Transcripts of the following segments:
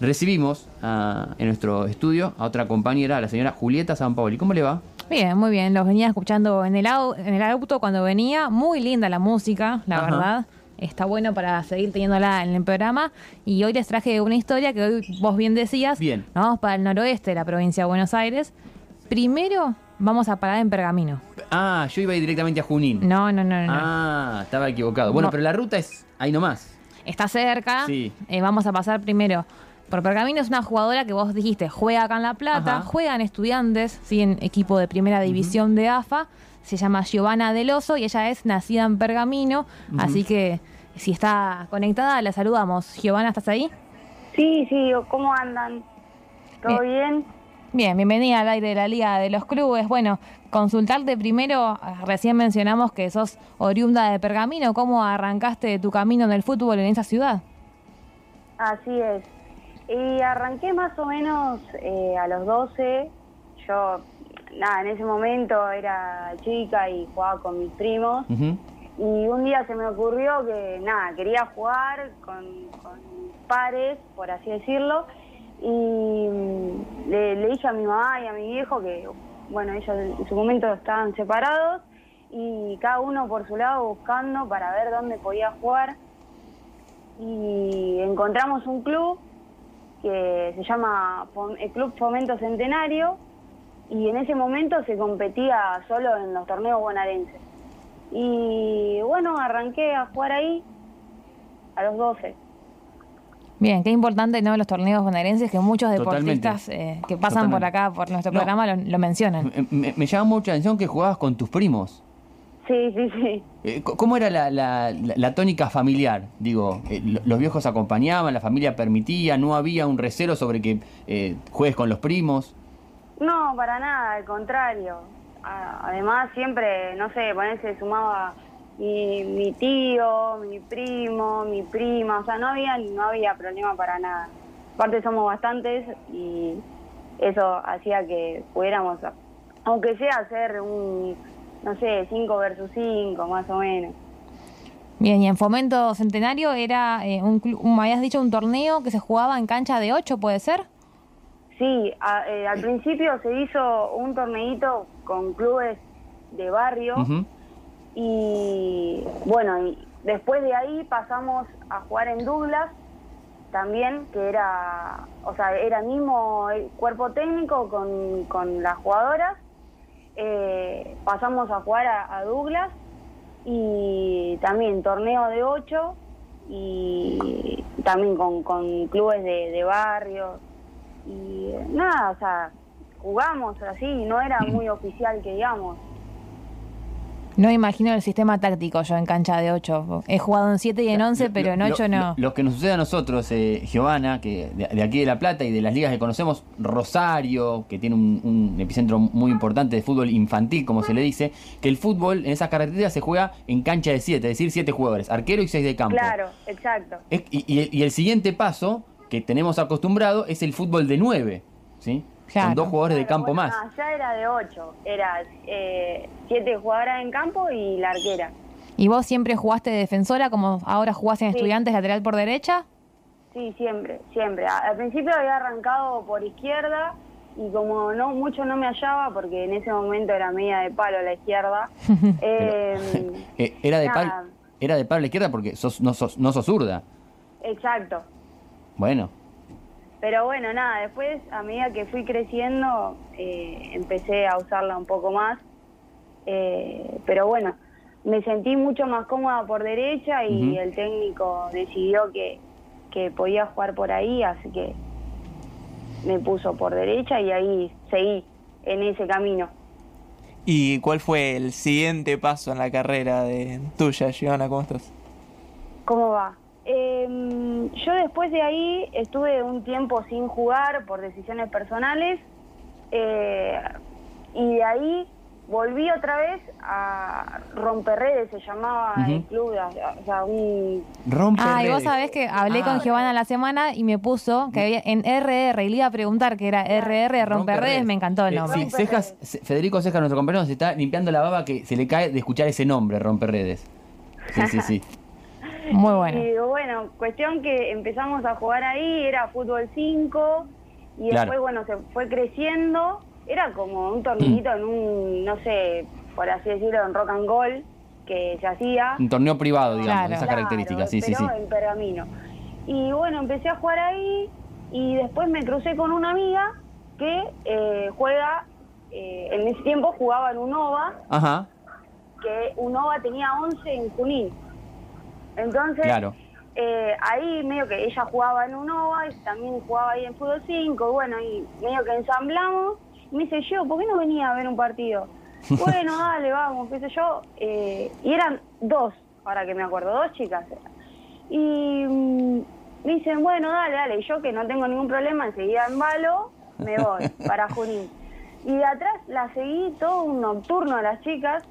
recibimos a- en nuestro estudio a otra compañera, a la señora Julieta Sampaoli. ¿Cómo le va? Bien, muy bien. Los venía escuchando en el, au- en el auto cuando venía. Muy linda la música, la Ajá. verdad. Está bueno para seguir teniéndola en el programa. Y hoy les traje una historia que hoy vos bien decías. Bien. Nos vamos para el noroeste de la provincia de Buenos Aires. Primero vamos a parar en Pergamino. Ah, yo iba a ir directamente a Junín. No, no, no, no. Ah, estaba equivocado. Bueno, No. pero la ruta es ahí nomás. Está cerca. Sí. Eh, vamos a pasar primero. Por Pergamino es una jugadora que vos dijiste, juega acá en La Plata, Ajá. juega en estudiantes, sí, en equipo de primera división de AFA. Se llama Giovanna Del Oso y ella es nacida en Pergamino. Así que si está conectada, la saludamos. Giovanna, ¿estás ahí? Sí, sí, ¿cómo andan? ¿Todo bien? Bien, bienvenida al aire de la Liga de los Clubes. Bueno, consultarte primero, recién mencionamos que sos oriunda de Pergamino. ¿Cómo arrancaste tu camino en el fútbol en esa ciudad? Así es. Y arranqué más o menos eh, a los 12. Yo, nada, en ese momento era chica y jugaba con mis primos. Y un día se me ocurrió que, nada, quería jugar con, con pares, por así decirlo. Y mm, le, le dije a mi mamá y a mi viejo que, bueno, ellos en su momento estaban separados y cada uno por su lado buscando para ver dónde podía jugar. Y encontramos un club que se llama el Club Fomento Centenario y en ese momento se competía solo en los torneos bonaerenses. Y bueno, arranqué a jugar ahí a los 12. Bien, qué importante ¿no? los torneos bonaerenses que muchos deportistas eh, que pasan por acá, por nuestro No. programa, lo, lo mencionan. Me, me- me llama mucho la atención que jugabas con tus primos. Sí, sí, sí. Eh, ¿Cómo era la, la- la- la tónica familiar? Digo, eh, lo- los viejos acompañaban, la familia permitía, no había un recelo sobre que eh, juegues con los primos. No, para nada, al contrario. Además, siempre, no sé, ponerse sumaba mi, mi tío, mi primo, mi prima, o sea, no había, no había problema para nada. Aparte somos bastantes y eso hacía que pudiéramos, aunque sea hacer un, no sé, 5 versus 5, más o menos. Bien, y en Fomento Centenario era eh, un, un- me habías dicho un torneo que se jugaba en cancha de 8, ¿puede ser? Sí, a- eh, al principio se hizo un torneito con clubes de barrio y bueno, y después de ahí pasamos a jugar en Douglas también, que era, o sea, era mismo el cuerpo técnico con, con las jugadoras. Eh, pasamos a jugar a, Douglas y también torneo de 8 y también con, con clubes de, de barrio y eh, nada, o sea, jugamos así, no era muy oficial que digamos. No imagino el sistema táctico yo en cancha de 8. He jugado en 7 y en 11, pero en Lo- 8 lo- no. Lo, que nos sucede a nosotros, eh, Giovanna, que de, de aquí de La Plata y de las ligas que conocemos, Rosario, que tiene un, un epicentro muy importante de fútbol infantil, como se le dice, que el fútbol en esas carreteras se juega en cancha de 7, es decir, 7 jugadores, arquero y 6 de campo. Claro, exacto. Es- y, y el- y el siguiente paso que tenemos acostumbrado es el fútbol de 9, ¿sí? Claro. Con dos jugadores de campo bueno, más. ya era de 8, era eh, siete jugadoras en campo y la arquera. ¿Y vos siempre jugaste de defensora como ahora jugás en Sí. estudiantes lateral por derecha? Sí, siempre, siempre. A- Al principio había arrancado por izquierda y como no mucho no me hallaba porque en ese momento era media de palo la izquierda. eh, Eh, era de nada, pal, era de palo a la izquierda porque sos, no, sos, no sos zurda. Exacto. Bueno, Pero bueno, nada, después a medida que fui creciendo eh, empecé a usarla un poco más. Eh, pero bueno, me sentí mucho más cómoda por derecha y el técnico decidió que, que podía jugar por ahí, así que me puso por derecha y ahí seguí en ese camino. ¿Y cuál fue el siguiente paso en la carrera de tuya, Giovanna? ¿Cómo estás? ¿Cómo va? Eh, yo después de ahí estuve un tiempo sin jugar por decisiones personales eh, y de ahí volví otra vez a Romperredes, se llamaba el Ujú. club, o sea, un... Ah, y vos sabés que hablé Ah. con Giovanna la semana y me puso que había en RR y le iba a preguntar que era RR, romper redes, me encantó el Eh, nombre. sí, Cejas, Ce- Federico Cejas, nuestro compañero, se está limpiando la baba que se le cae de escuchar ese nombre, romper redes. Sí, sí, sí. Muy bueno. Y bueno, cuestión que empezamos a jugar ahí, era fútbol 5, y Claro. después, bueno, se fue creciendo. Era como un torneito en un, no sé, por así decirlo, en rock and roll, que se hacía. Un torneo privado, digamos, Claro. esas Claro, características. Sí, sí, pero sí. en pergamino. Y bueno, empecé a jugar ahí y después me crucé con una amiga que eh, juega, eh, en ese tiempo jugaba en UNOVA, Ajá, que UNOVA tenía 11 en Junín. Entonces, claro. eh, ahí medio que ella jugaba en UNOVA y también jugaba ahí en Fútbol 5, bueno, y medio que ensamblamos. Y me dice, yo, ¿por qué no venía a ver un partido? bueno, dale, vamos, qué sé yo. Eh, y eran dos, ahora que me acuerdo, dos chicas. eran. Y mm, me dicen, bueno, dale, dale. Y yo que no tengo ningún problema, enseguida embalo, me voy para Junín. Y de atrás la seguí todo un nocturno a las chicas,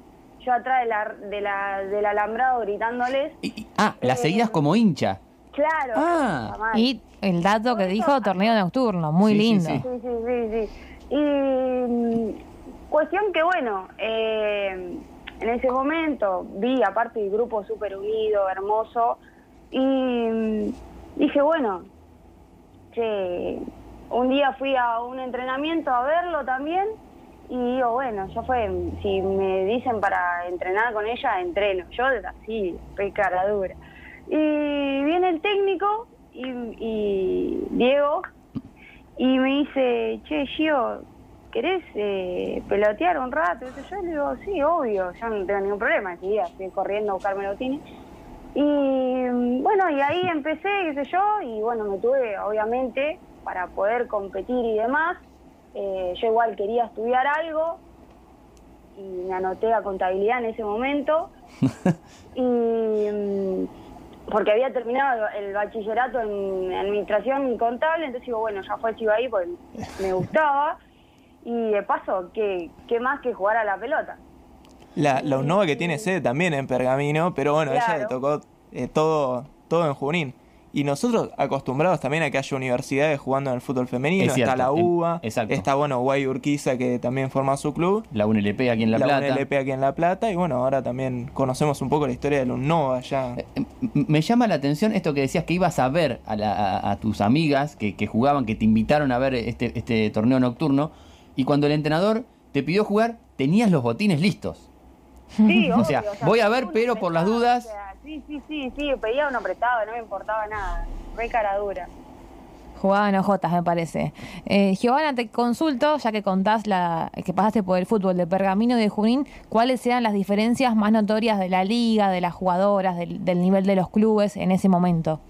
yo atrás de la, de la, del alambrado gritándoles. Y- y- ah, la seguías como hincha. Claro, Ah. Y el dato que dijo, torneo nocturno, muy Sí, lindo. sí. Sí, sí, sí, sí. Y mm, cuestión que, bueno, eh, en ese momento vi, aparte el grupo súper unido, hermoso, y mm, dije, bueno, che, un día fui a un entrenamiento a verlo también, y digo, bueno, ya fue, si me dicen para entrenar con ella, entreno. Yo así, re cara dura. Y viene el técnico y, Diego y me dice, che, Gio, ¿querés eh, pelotear un rato? Y yo le digo, sí, obvio, yo no tengo ningún problema, enseguida estoy corriendo a buscarme melotines. Y bueno, y ahí empecé, qué sé yo, y bueno, me tuve, obviamente, para poder competir y demás. Eh, yo igual quería estudiar algo y me anoté a contabilidad en ese momento. y mm, porque había terminado el bachillerato en administración contable, entonces digo, bueno, ya fue chivo ahí porque me gustaba. Y de paso, ¿qué, qué más que jugar a la pelota? La, la UNOVA que tiene sede también en Pergamino, pero bueno, a ella le Claro. tocó eh, todo, todo en Junín. Y nosotros acostumbrados también a que haya universidades jugando en el fútbol femenino, Es cierto, está la UBA, exacto. está bueno Guay Urquiza que también forma su club, La UNLP aquí en La, la, Plata. UNLP aquí en La Plata, y bueno, ahora también conocemos un poco la historia de la UNOVA ya. Eh, m- Me llama la atención esto que decías que ibas a ver a, la- a- a tus amigas que, que jugaban, que te invitaron a ver este, este torneo nocturno, y cuando el entrenador te pidió jugar, tenías los botines listos. Sí, O sea, voy a ver, pero por las dudas- o sea, sí, sí, sí, sí, pedía uno prestado, no me importaba nada. Re cara dura. Jugaban ojotas, me parece. Eh, Giovanna, te consulto, ya que contás la, que pasaste por el fútbol de Pergamino y de Junín, ¿cuáles eran las diferencias más notorias de la liga, de las jugadoras, del, del nivel de los clubes en ese momento?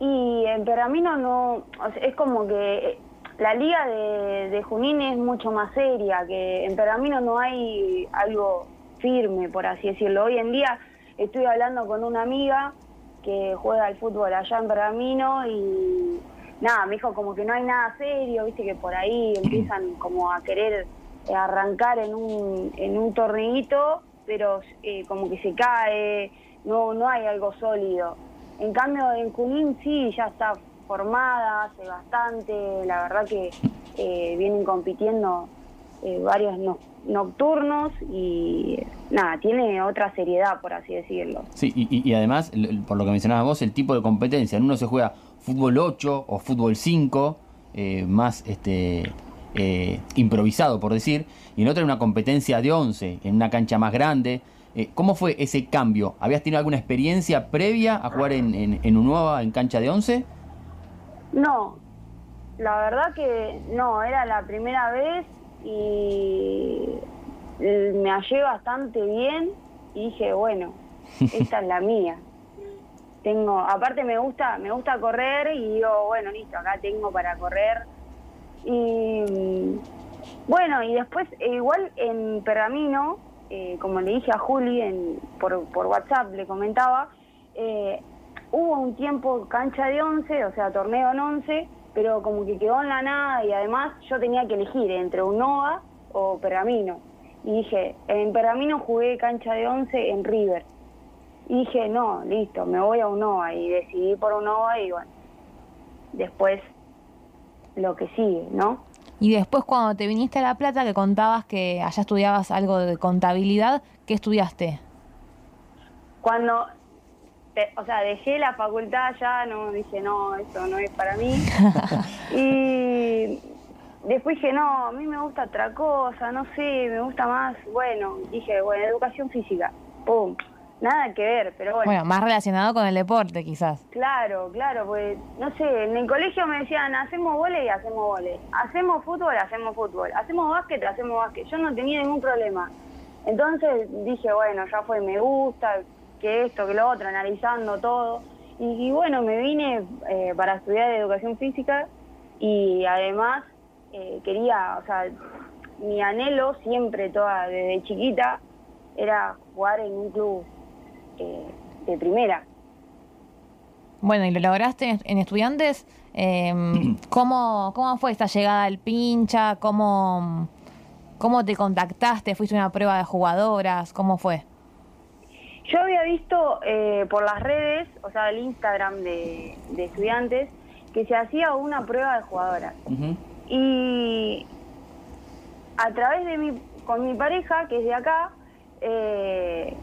Y en Pergamino no, o sea, es como que eh, la liga de, de Junín es mucho más seria, que en Pergamino no hay algo firme, por así decirlo. Hoy en día estoy hablando con una amiga que juega al fútbol allá en Pergamino y nada, me dijo como que no hay nada serio, viste que por ahí empiezan como a querer arrancar en un, en un torneito, pero eh, como que se cae, no, no hay algo sólido. En cambio, en Junín sí, ya está formada hace bastante, la verdad que eh, vienen compitiendo eh, varios no- nocturnos y nada, tiene otra seriedad, por así decirlo. Sí, y, y- y además, por lo que mencionabas vos, el tipo de competencia. En uno se juega fútbol 8 o fútbol 5, eh, más este eh, improvisado, por decir, y en otra una competencia de 11, en una cancha más grande. Eh, ¿Cómo fue ese cambio? ¿Habías tenido alguna experiencia previa a jugar en, en, en en cancha de 11? No, la verdad que no, era la primera vez y eh, me hallé bastante bien y dije, bueno, esta es la mía. Tengo, aparte me gusta, me gusta correr y digo, bueno, listo, acá tengo para correr. Y mm, bueno, y después eh, igual en Pergamino, eh, como le dije a Juli en, por, por WhatsApp, le comentaba, eh, hubo un tiempo cancha de 11, o sea, torneo en 11, pero como que quedó en la nada y además yo tenía que elegir entre Unova o Pergamino. Y dije, en Pergamino jugué cancha de 11 en River. Y dije, no, listo, me voy a Unova y decidí por Unova y bueno, después lo que sigue, ¿no? Y después cuando te viniste a La Plata, que contabas que allá estudiabas algo de contabilidad, ¿qué estudiaste? Cuando o sea, dejé la facultad ya, no dije, no, esto no es para mí. y después dije, no, a mí me gusta otra cosa, no sé, me gusta más, bueno, dije, bueno, educación física, pum, nada que ver, pero bueno. Bueno, más relacionado con el deporte, quizás. Claro, claro, pues no sé, en el colegio me decían, hacemos vole y hacemos vole, hacemos fútbol, hacemos fútbol, hacemos básquet, hacemos básquet. Yo no tenía ningún problema. Entonces dije, bueno, ya fue, me gusta, que esto, que lo otro, analizando todo. Y, y bueno, me vine eh, para estudiar educación física y además eh, quería, o sea, mi anhelo siempre, toda desde chiquita, era jugar en un club eh, de primera. Bueno, y lo lograste en, estudiantes. eh, ¿cómo, ¿Cómo fue esta llegada al pincha? ¿Cómo, ¿Cómo te contactaste? ¿Fuiste a una prueba de jugadoras? ¿Cómo fue? Yo había visto eh, por las redes, o sea, el Instagram de, de estudiantes, que se hacía una prueba de jugadoras. Y a través de mi, con mi pareja, que es de acá, eh,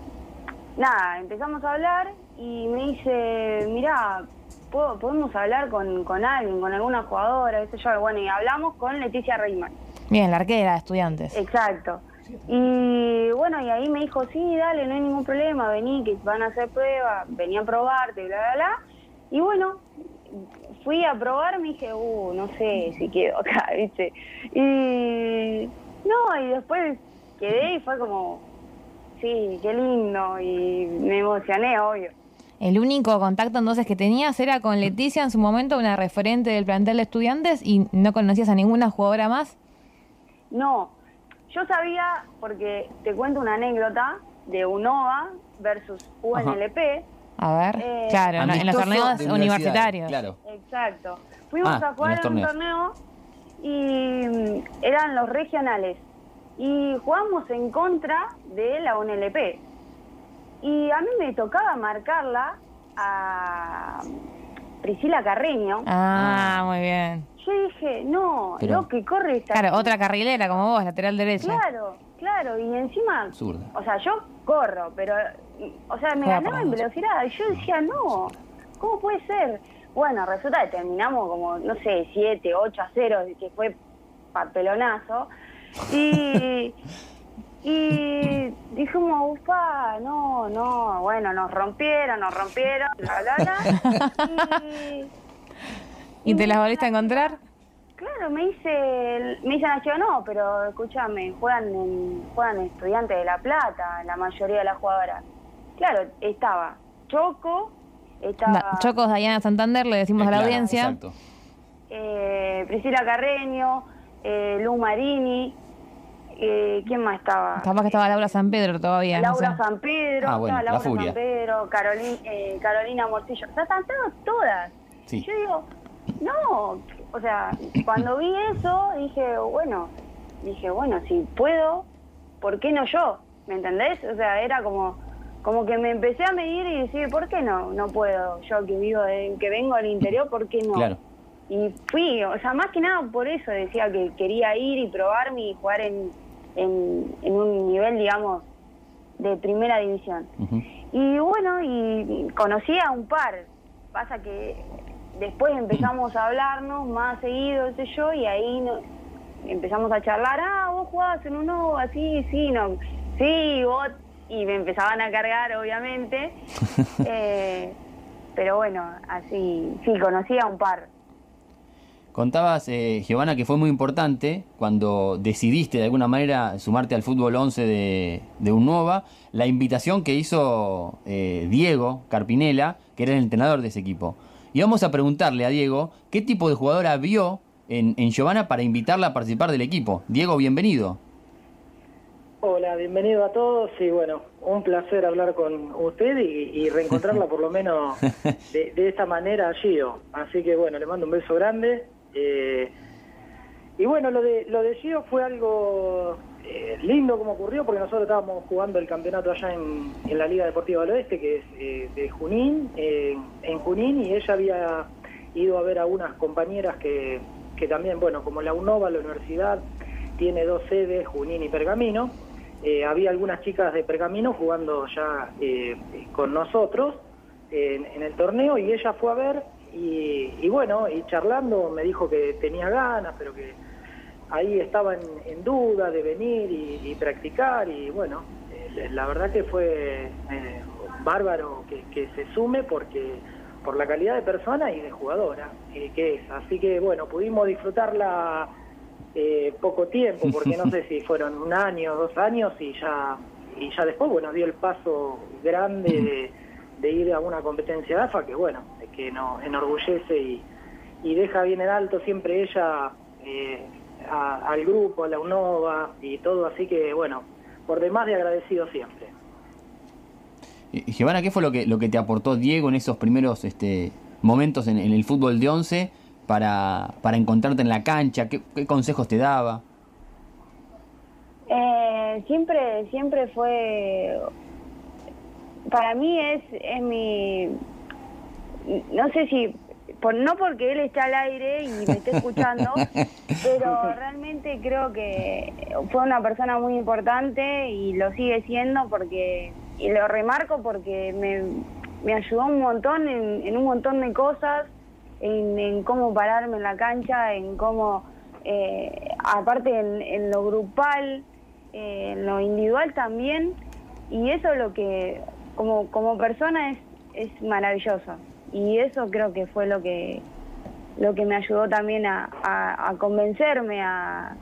nada, empezamos a hablar y me dice, mirá, ¿puedo- podemos hablar con, con alguien, con alguna jugadora, qué sé yo. Bueno, y hablamos con Leticia Reimann. Bien, la arquera de estudiantes. Exacto. Y bueno, y ahí me dijo, sí, dale, no hay ningún problema, vení, que van a hacer pruebas, vení a probarte, bla, bla, bla. Y bueno, fui a probar, me dije, uh, no sé si quedo acá, ¿viste? Y no, y después quedé y fue como, sí, qué lindo, y me emocioné, obvio. El único contacto entonces que tenías era con Leticia en su momento, una referente del plantel de estudiantes, y no conocías a ninguna jugadora más. No, yo sabía, porque te cuento una anécdota de UNOVA versus UNLP. A ver, Eh, claro, en los torneos universitarios. Claro. Exacto. Fuimos Ah, a jugar en un torneo y mm, eran los regionales. Y jugamos en contra de la UNLP. Y a mí me tocaba marcarla a Priscila Carreño. Ah, muy bien. Yo dije, no, Pero- lo que corre esta Claro, chica". otra carrilera como vos, lateral derecha. Claro, claro, y encima, Zurda. o sea, yo corro, pero, o sea, me Juega ganaba en velocidad. Y yo decía, no, ¿cómo puede ser? Bueno, resulta que terminamos como, no sé, 7, 8 a 0, que fue papelonazo. Y, y dijimos, ufa, no, no, bueno, nos rompieron, nos rompieron, bla, bla, bla. Y, ¿Y te las volviste a encontrar? Claro, me dice, me dice Nacho, no, pero escúchame, juegan en, juegan estudiantes de La Plata, la mayoría de las jugadoras. Claro, estaba Choco, estaba Da- Chocos Diana Santander, le decimos a la Claro, audiencia. Exacto. eh, Priscila Carreño, eh, Lu Marini, eh, ¿quién más estaba? Capaz que estaba Laura San Pedro todavía. no Laura sé. San Pedro, Ah, bueno, estaba la Laura furia. San Pedro, Carolina, eh, Carolina Morcillo, o sea, estaban todas. Sí. Yo digo, no, o sea, cuando vi eso dije, bueno, dije, bueno, si puedo, ¿por qué no yo? ¿Me entendés? O sea, era como, como que me empecé a medir y decir, ¿por qué no? No puedo, yo que vivo, de, que vengo del interior, ¿por qué no? Claro. Y fui, o sea, más que nada por eso decía que quería ir y probarme y jugar en, en, en un nivel, digamos, de primera división. Y bueno, y conocí a un par. Pasa que después empezamos a hablarnos más seguido, qué sé yo, y ahí no- empezamos a charlar, ah, vos jugabas en un OVA, sí, sí, no, sí, vos, y me empezaban a cargar, obviamente. Eh, pero bueno, así, sí, conocí a un par. Contabas, eh, Giovanna, que fue muy importante cuando decidiste de alguna manera sumarte al fútbol 11 de, de UNOVA, la invitación que hizo eh, Diego Carpinela, que era el entrenador de ese equipo. Y vamos a preguntarle a Diego qué tipo de jugadora vio en, en Giovanna para invitarla a participar del equipo. Diego, bienvenido. Hola, bienvenido a todos y bueno, un placer hablar con usted y, y reencontrarla por lo menos de, de esta manera a Gio. Así que bueno, le mando un beso grande. eh, y bueno, lo de, lo de Gio fue algo eh, lindo como ocurrió porque nosotros estábamos jugando el campeonato allá en, en la Liga Deportiva del Oeste, que es eh, de Junín, eh, en Junín, y ella había ido a ver a unas compañeras que, que también, bueno, como la UNOVA, la universidad, tiene dos sedes, Junín y Pergamino. Había algunas chicas de Pergamino jugando ya con nosotros en, el torneo y ella fue a ver y bueno, y charlando me dijo que tenía ganas, pero que ahí estaba en, en duda de venir y, y practicar y bueno, eh, la verdad que fue eh, bárbaro que, que se sume porque por la calidad de persona y de jugadora eh, que es. Así que bueno, pudimos disfrutarla eh, poco tiempo, porque no sé si fueron un año, dos años y ya y ya después bueno dio el paso grande de, de ir a una competencia de AFA que bueno, que nos enorgullece y, y deja bien en alto siempre ella eh, a- al grupo, a la UNOVA y todo, así que bueno, por demás de agradecido siempre. Y, Giovanna, ¿qué fue lo que, lo que te aportó Diego en esos primeros este, momentos en, en el fútbol de 11 para, para encontrarte en la cancha? ¿Qué, qué consejos te daba? Eh, siempre, siempre fue, para mí es, es mi, no sé si, por, no porque él está al aire y me esté escuchando, pero realmente creo que fue una persona muy importante y lo sigue siendo porque, y lo remarco porque me, me ayudó un montón en, en un montón de cosas, en, en cómo pararme en la cancha, en cómo, eh, aparte en, en lo grupal, eh, en lo individual también, y eso lo que como, como persona es, es maravilloso. Y eso creo que fue lo que lo que me ayudó también a, a- a convencerme a,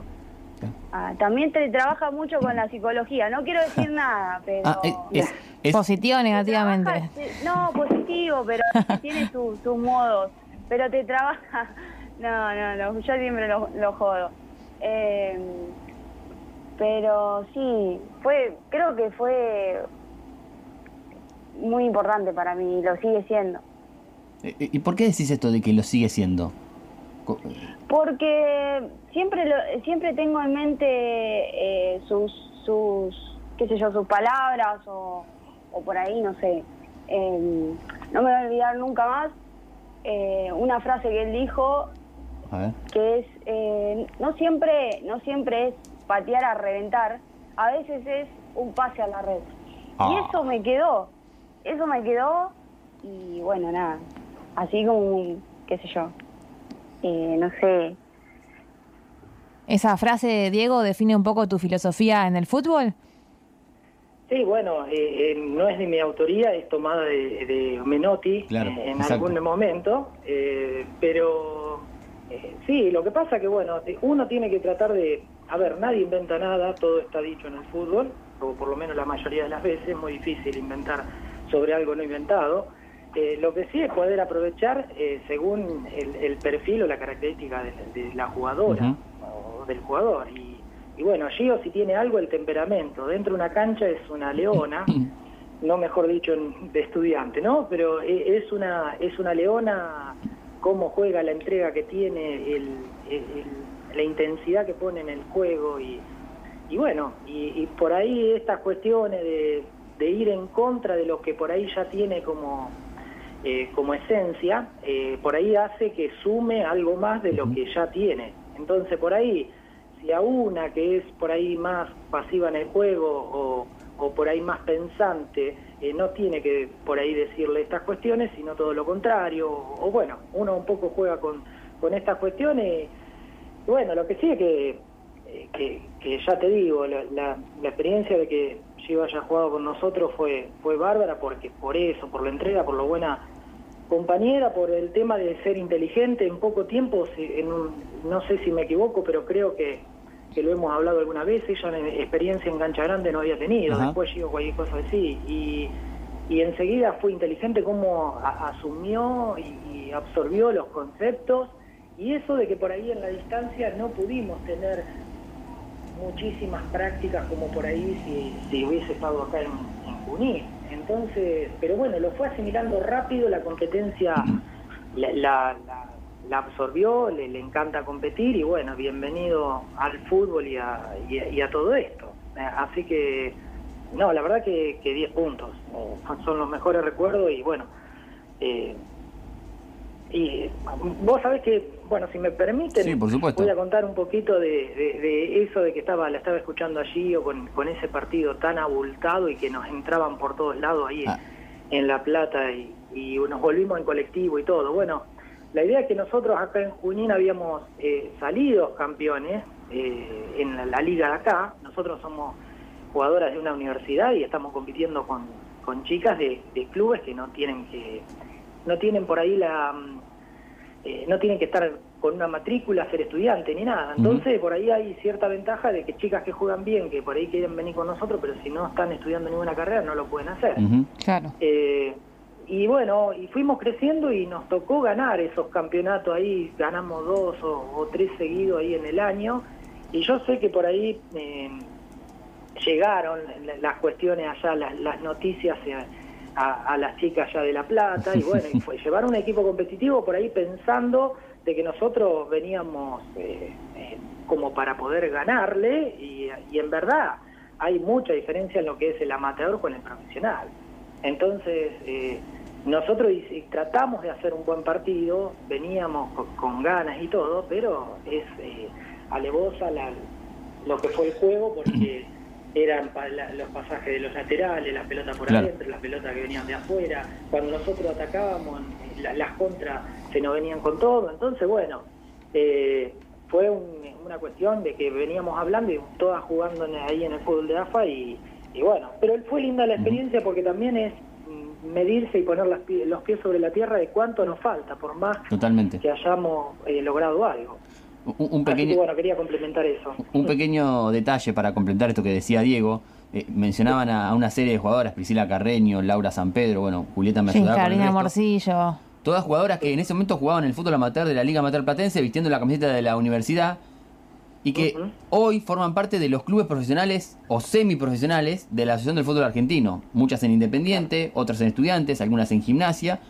a- también te trabaja mucho con la psicología no quiero decir nada pero Ah, es- es- es- Positivo o negativamente. Trabaja- no, positivo, pero tiene su- sus modos. Pero te trabaja. No, no, no, yo siempre lo, lo jodo. Eh, pero sí, fue, creo que fue muy importante para mí y lo sigue siendo. ¿Y por qué decís esto de que lo sigue siendo? Porque siempre lo, siempre tengo en mente eh, sus, sus, qué sé yo, sus palabras o, o por ahí, no sé. Eh, no me voy a olvidar nunca más eh, una frase que él dijo A ver. que es eh, no siempre no siempre es patear a reventar, a veces es un pase a la red. Ah. Y eso me quedó, eso me quedó y bueno, nada, así como, qué sé yo, eh, no sé, ¿Esa frase, Diego, define un poco tu filosofía en el fútbol? Sí, bueno, eh, eh, no es de mi autoría, es tomada de, de Menotti Claro, eh, en exacto. algún momento, eh, pero eh, sí, lo que pasa que, bueno, uno tiene que tratar de, a ver, nadie inventa nada, todo está dicho en el fútbol, o por lo menos la mayoría de las veces, es muy difícil inventar sobre algo no inventado. Eh, lo que sí es poder aprovechar eh, según el, el perfil o la característica de, de la jugadora o del jugador. Y, y bueno, Gio si tiene algo el temperamento. Dentro de una cancha es una leona, no mejor dicho de estudiante, ¿no? Pero e- es una, es una leona, cómo juega, la entrega que tiene, el, el- la intensidad que pone en el juego y, y bueno, y, y por ahí estas cuestiones de, de ir en contra de lo que por ahí ya tiene como, eh, como esencia, eh, por ahí hace que sume algo más de lo que ya tiene. Entonces por ahí, si a una que es por ahí más pasiva en el juego o, o por ahí más pensante, eh, no tiene que por ahí decirle estas cuestiones, sino todo lo contrario, o, o bueno, uno un poco juega con, con estas cuestiones. Y bueno, lo que sí es que, eh, que, que ya te digo, la, la- la experiencia de que Gio haya jugado con nosotros fue, fue bárbara porque por eso, por la entrega, por lo buena compañera, por el tema de ser inteligente en poco tiempo, si- en un- no sé si me equivoco, pero creo que, que lo hemos hablado alguna vez, ella en experiencia en cancha grande no había tenido, Ajá. después Gio cualquier cosa así, y, y enseguida fue inteligente como a- asumió y, y absorbió los conceptos, y eso de que por ahí en la distancia no pudimos tener muchísimas prácticas como por ahí si, si hubiese estado acá en, en Junín. Entonces, pero bueno, lo fue asimilando rápido, la competencia la, absorbió, le, encanta competir y bueno, bienvenido al fútbol y a todo esto. Eh, Así que, no, la verdad que, que 10 puntos eh, son los mejores recuerdos y bueno, eh, y vos sabés que, bueno, si me permiten, Sí, por supuesto. voy a contar un poquito de, de- de eso de que estaba la estaba escuchando allí o con, con ese partido tan abultado y que nos entraban por todos lados ahí en- Ah. en La Plata y, y nos volvimos en colectivo y todo. Bueno, la idea es que nosotros acá en Junín habíamos eh, salido campeones eh, en la, la liga de acá. Nosotros somos jugadoras de una universidad y estamos compitiendo con, con chicas de, de clubes que no tienen que no tienen por ahí la eh, no tienen que estar con una matrícula, ser estudiante ni nada. Entonces, por ahí hay cierta ventaja de que chicas que juegan bien, que por ahí quieren venir con nosotros, pero si no están estudiando ninguna carrera, no lo pueden hacer. Claro. Eh, y bueno, y fuimos creciendo y nos tocó ganar esos campeonatos ahí, ganamos dos o, o tres seguidos ahí en el año. Y yo sé que por ahí eh, llegaron la- las cuestiones allá, las, las noticias eh, a, a las chicas allá de La Plata, y bueno, y fue llevar un equipo competitivo por ahí pensando de que nosotros veníamos eh, eh, como para poder ganarle, y, y en verdad hay mucha diferencia en lo que es el amateur con el profesional. Entonces, eh, nosotros y- y tratamos de hacer un buen partido, veníamos con, con ganas y todo, pero es eh, alevosa la, lo que fue el juego porque eran pa- la- los pasajes de los laterales, la pelota por Claro. adentro, las pelotas que venían de afuera. Cuando nosotros atacábamos, la- las contras se nos venían con todo. Entonces, bueno, eh, fue un- una cuestión de que veníamos hablando y todas jugando en- ahí en el fútbol de AFA y, y bueno, pero fue linda la experiencia porque también es medirse y poner las los pies sobre la tierra de cuánto nos falta, por más Totalmente. que hayamos eh, logrado algo. Un, un Así que pequeño, bueno, quería complementar eso. un pequeño detalle para complementar esto que decía Diego. Eh, mencionaban a, a una serie de jugadoras, Priscila Carreño, Laura San Pedro, bueno, Julieta me Sí, ayudaba con el Carolina resto. Morcillo. Todas jugadoras que en ese momento jugaban en el fútbol amateur de la Liga Amateur Platense, vistiendo la camiseta de la universidad, y que hoy forman parte de los clubes profesionales o semiprofesionales de la Asociación del Fútbol Argentino. Muchas en Independiente, otras en Estudiantes, algunas en Gimnasia.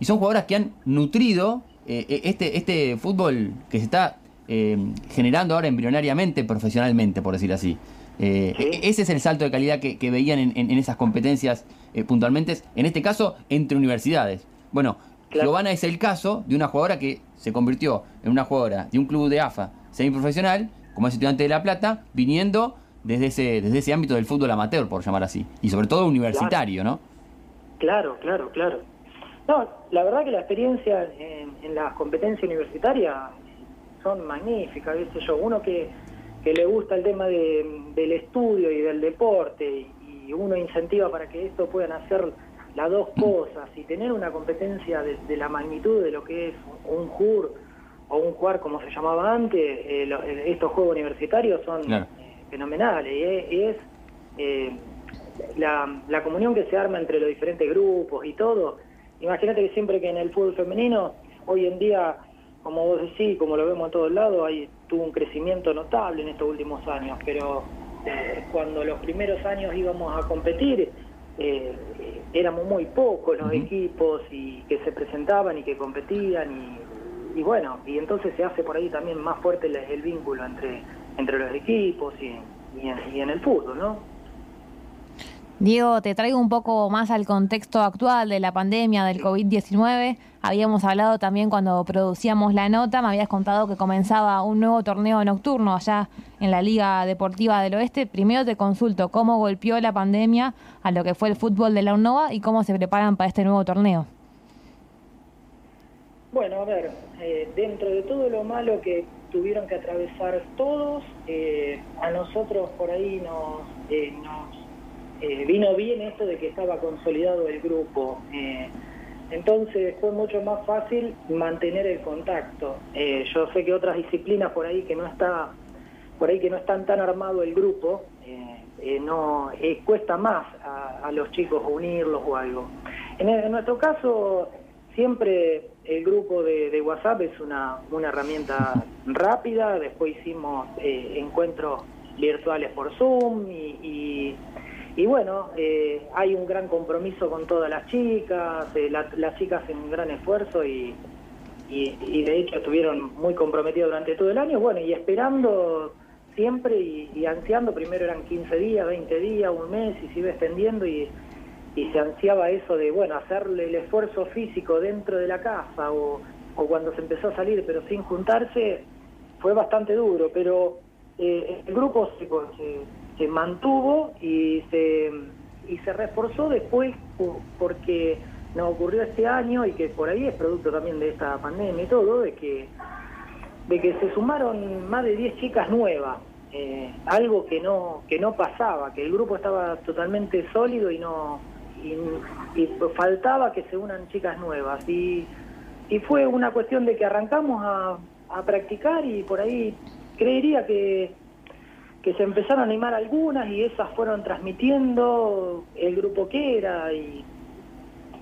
Y son jugadoras que han nutrido eh, eh, este, este fútbol que se está eh, generando ahora embrionariamente, profesionalmente, por decir así. Eh, Sí. e- Ese es el salto de calidad que, que veían en, en- esas competencias eh, puntualmente, en este caso entre universidades. Bueno, Claro. Giovanna es el caso de una jugadora que se convirtió en una jugadora de un club de AFA semiprofesional, como es estudiante de La Plata, viniendo desde ese, desde ese ámbito del fútbol amateur, por llamar así, y sobre todo universitario, ¿no? Claro, claro, claro. No, la verdad que la experiencia en, en las competencias universitarias son magníficas, ¿viste? yo, uno que, que le gusta el tema de- del estudio y del deporte y uno incentiva para que esto puedan hacer las dos cosas y tener una competencia de, de la magnitud de lo que es un JUR o un JUAR como se llamaba antes, eh, lo- eh, estos juegos universitarios son Claro. eh, fenomenales y es, y es, eh, la, la comunión que se arma entre los diferentes grupos y todo. Imagínate que siempre que en el fútbol femenino, hoy en día, como vos decís, como lo vemos en todos lados, hay, tuvo un crecimiento notable en estos últimos años, pero eh, cuando los primeros años íbamos a competir, eh, éramos muy pocos los equipos y que se presentaban y que competían y, y bueno, y entonces se hace por ahí también más fuerte el, el vínculo entre, entre los equipos y, y en, y en el fútbol, ¿no? Diego, te traigo un poco más al contexto actual de la pandemia del COVID-19. Habíamos hablado también cuando producíamos la nota, me habías contado que comenzaba un nuevo torneo nocturno allá en la Liga Deportiva del Oeste. Primero te consulto cómo golpeó la pandemia a lo que fue el fútbol de la UNOVA y cómo se preparan para este nuevo torneo. Bueno, a ver, eh, dentro de todo lo malo que tuvieron que atravesar todos, eh, a nosotros por ahí nos, eh, nos eh, vino bien esto de que estaba consolidado el grupo. eh, entonces fue mucho más fácil mantener el contacto. Eh, yo sé que otras disciplinas por ahí que no está, por ahí que no están tan armado el grupo, no cuesta más a, los chicos unirlos o algo. En, nuestro caso siempre el grupo de, WhatsApp es una, una herramienta rápida, después hicimos encuentros virtuales por Zoom y- y bueno, eh, hay un gran compromiso con todas las chicas, eh, la- las chicas hacen un gran esfuerzo y, de hecho estuvieron muy comprometidos durante todo el año, bueno, y esperando siempre y, ansiando, primero eran 15 días, 20 días, un mes y se iba extendiendo y, se ansiaba eso de, bueno, hacerle el esfuerzo físico dentro de la casa o, o cuando se empezó a salir pero sin juntarse, fue bastante duro, pero eh, el grupo se, se, se mantuvo y se, y se reforzó después po- porque nos ocurrió este año y que por ahí es producto también de esta pandemia y todo, de que, de que se sumaron más de 10 chicas nuevas. eh, algo que no que no pasaba, que el grupo estaba totalmente sólido y no y, y faltaba que se unan chicas nuevas y, y fue una cuestión de que arrancamos a, a practicar y por ahí creería que que se empezaron a animar algunas y esas fueron transmitiendo el grupo que era y,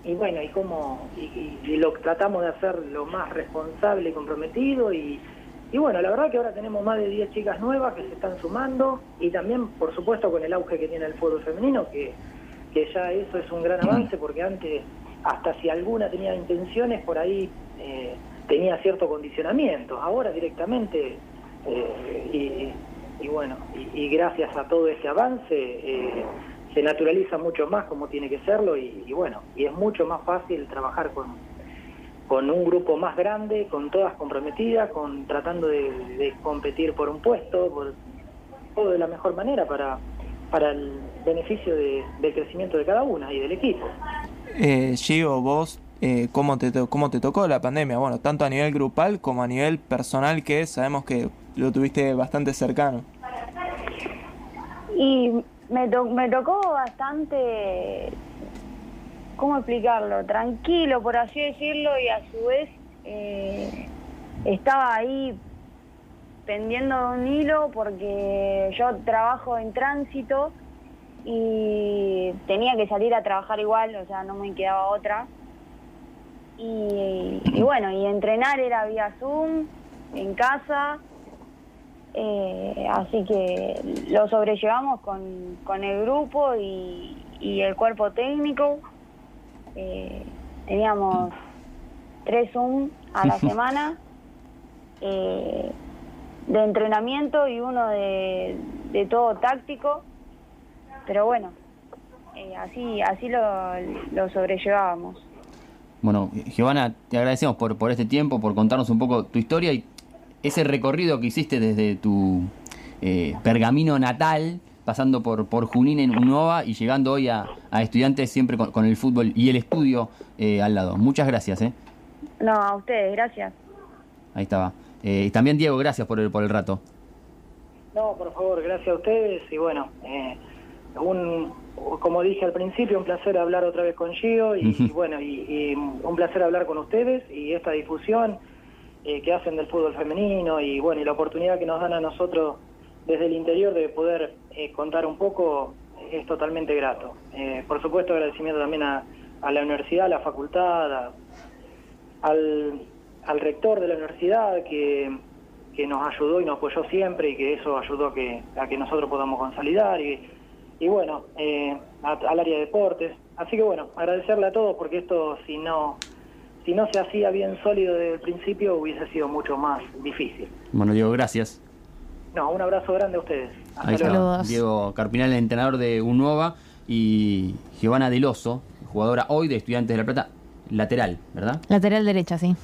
y bueno, y cómo y, lo tratamos de hacer lo más responsable y comprometido y, y bueno, la verdad que ahora tenemos más de 10 chicas nuevas que se están sumando y también, por supuesto, con el auge que tiene el fútbol femenino, que, que ya eso es un gran avance porque antes, hasta si alguna tenía intenciones, por ahí eh, tenía cierto condicionamiento. Ahora directamente, eh, y bueno, y, y gracias a todo ese avance, eh, se naturaliza mucho más como tiene que serlo y, bueno, y es mucho más fácil trabajar con, con un grupo más grande, con todas comprometidas, con tratando de, competir por un puesto, por todo de la mejor manera para, para el beneficio de- del crecimiento de cada una y del equipo. Eh, Gio, vos, eh, ¿cómo, te ¿cómo te tocó la pandemia? Bueno, tanto a nivel grupal como a nivel personal, que sabemos que lo tuviste bastante cercano. Y me, to- me tocó bastante, ¿cómo explicarlo? Tranquilo, por así decirlo, y a su vez eh, estaba ahí pendiendo de un hilo porque yo trabajo en tránsito y tenía que salir a trabajar igual, o sea, no me quedaba otra. Y, y bueno, y entrenar era vía Zoom, en casa, eh, así que lo sobrellevamos con, con el grupo y, y el cuerpo técnico. Eh, teníamos tres Zoom a la semana eh, de entrenamiento y uno de, de todo táctico. Pero bueno, eh, así, así lo, lo sobrellevábamos. Bueno, Giovanna, te agradecemos por, por este tiempo, por contarnos un poco tu historia y ese recorrido que hiciste desde tu eh, pergamino natal, pasando por, por Junín en Unova y llegando hoy a, a estudiantes siempre con, con el fútbol y el estudio eh, al lado. Muchas gracias, ¿eh? No, a ustedes, gracias. Ahí estaba. Eh, y también Diego, gracias por el, por el rato. No, por favor, gracias a ustedes y bueno, eh, un, como dije al principio, un placer hablar otra vez con Gio y, y bueno, y, y un placer hablar con ustedes y esta difusión eh, que hacen del fútbol femenino y bueno, y la oportunidad que nos dan a nosotros desde el interior de poder eh, contar un poco es totalmente grato. Eh, por supuesto, agradecimiento también a, a la universidad, a la facultad, al, al rector de la universidad que, que nos ayudó y nos apoyó siempre y que eso ayudó a que, a que nosotros podamos consolidar y, y bueno, eh, al área de deportes. Así que bueno, agradecerle a todos porque esto si no, si no se hacía bien sólido desde el principio hubiese sido mucho más difícil. Bueno, Diego, gracias. No, un abrazo grande a ustedes. Hasta Ahí luego. está. Saludos. Diego Carpinal, el entrenador de Unova y Giovanna Deloso, jugadora hoy de Estudiantes de La Plata, lateral, ¿verdad? Lateral derecha, sí.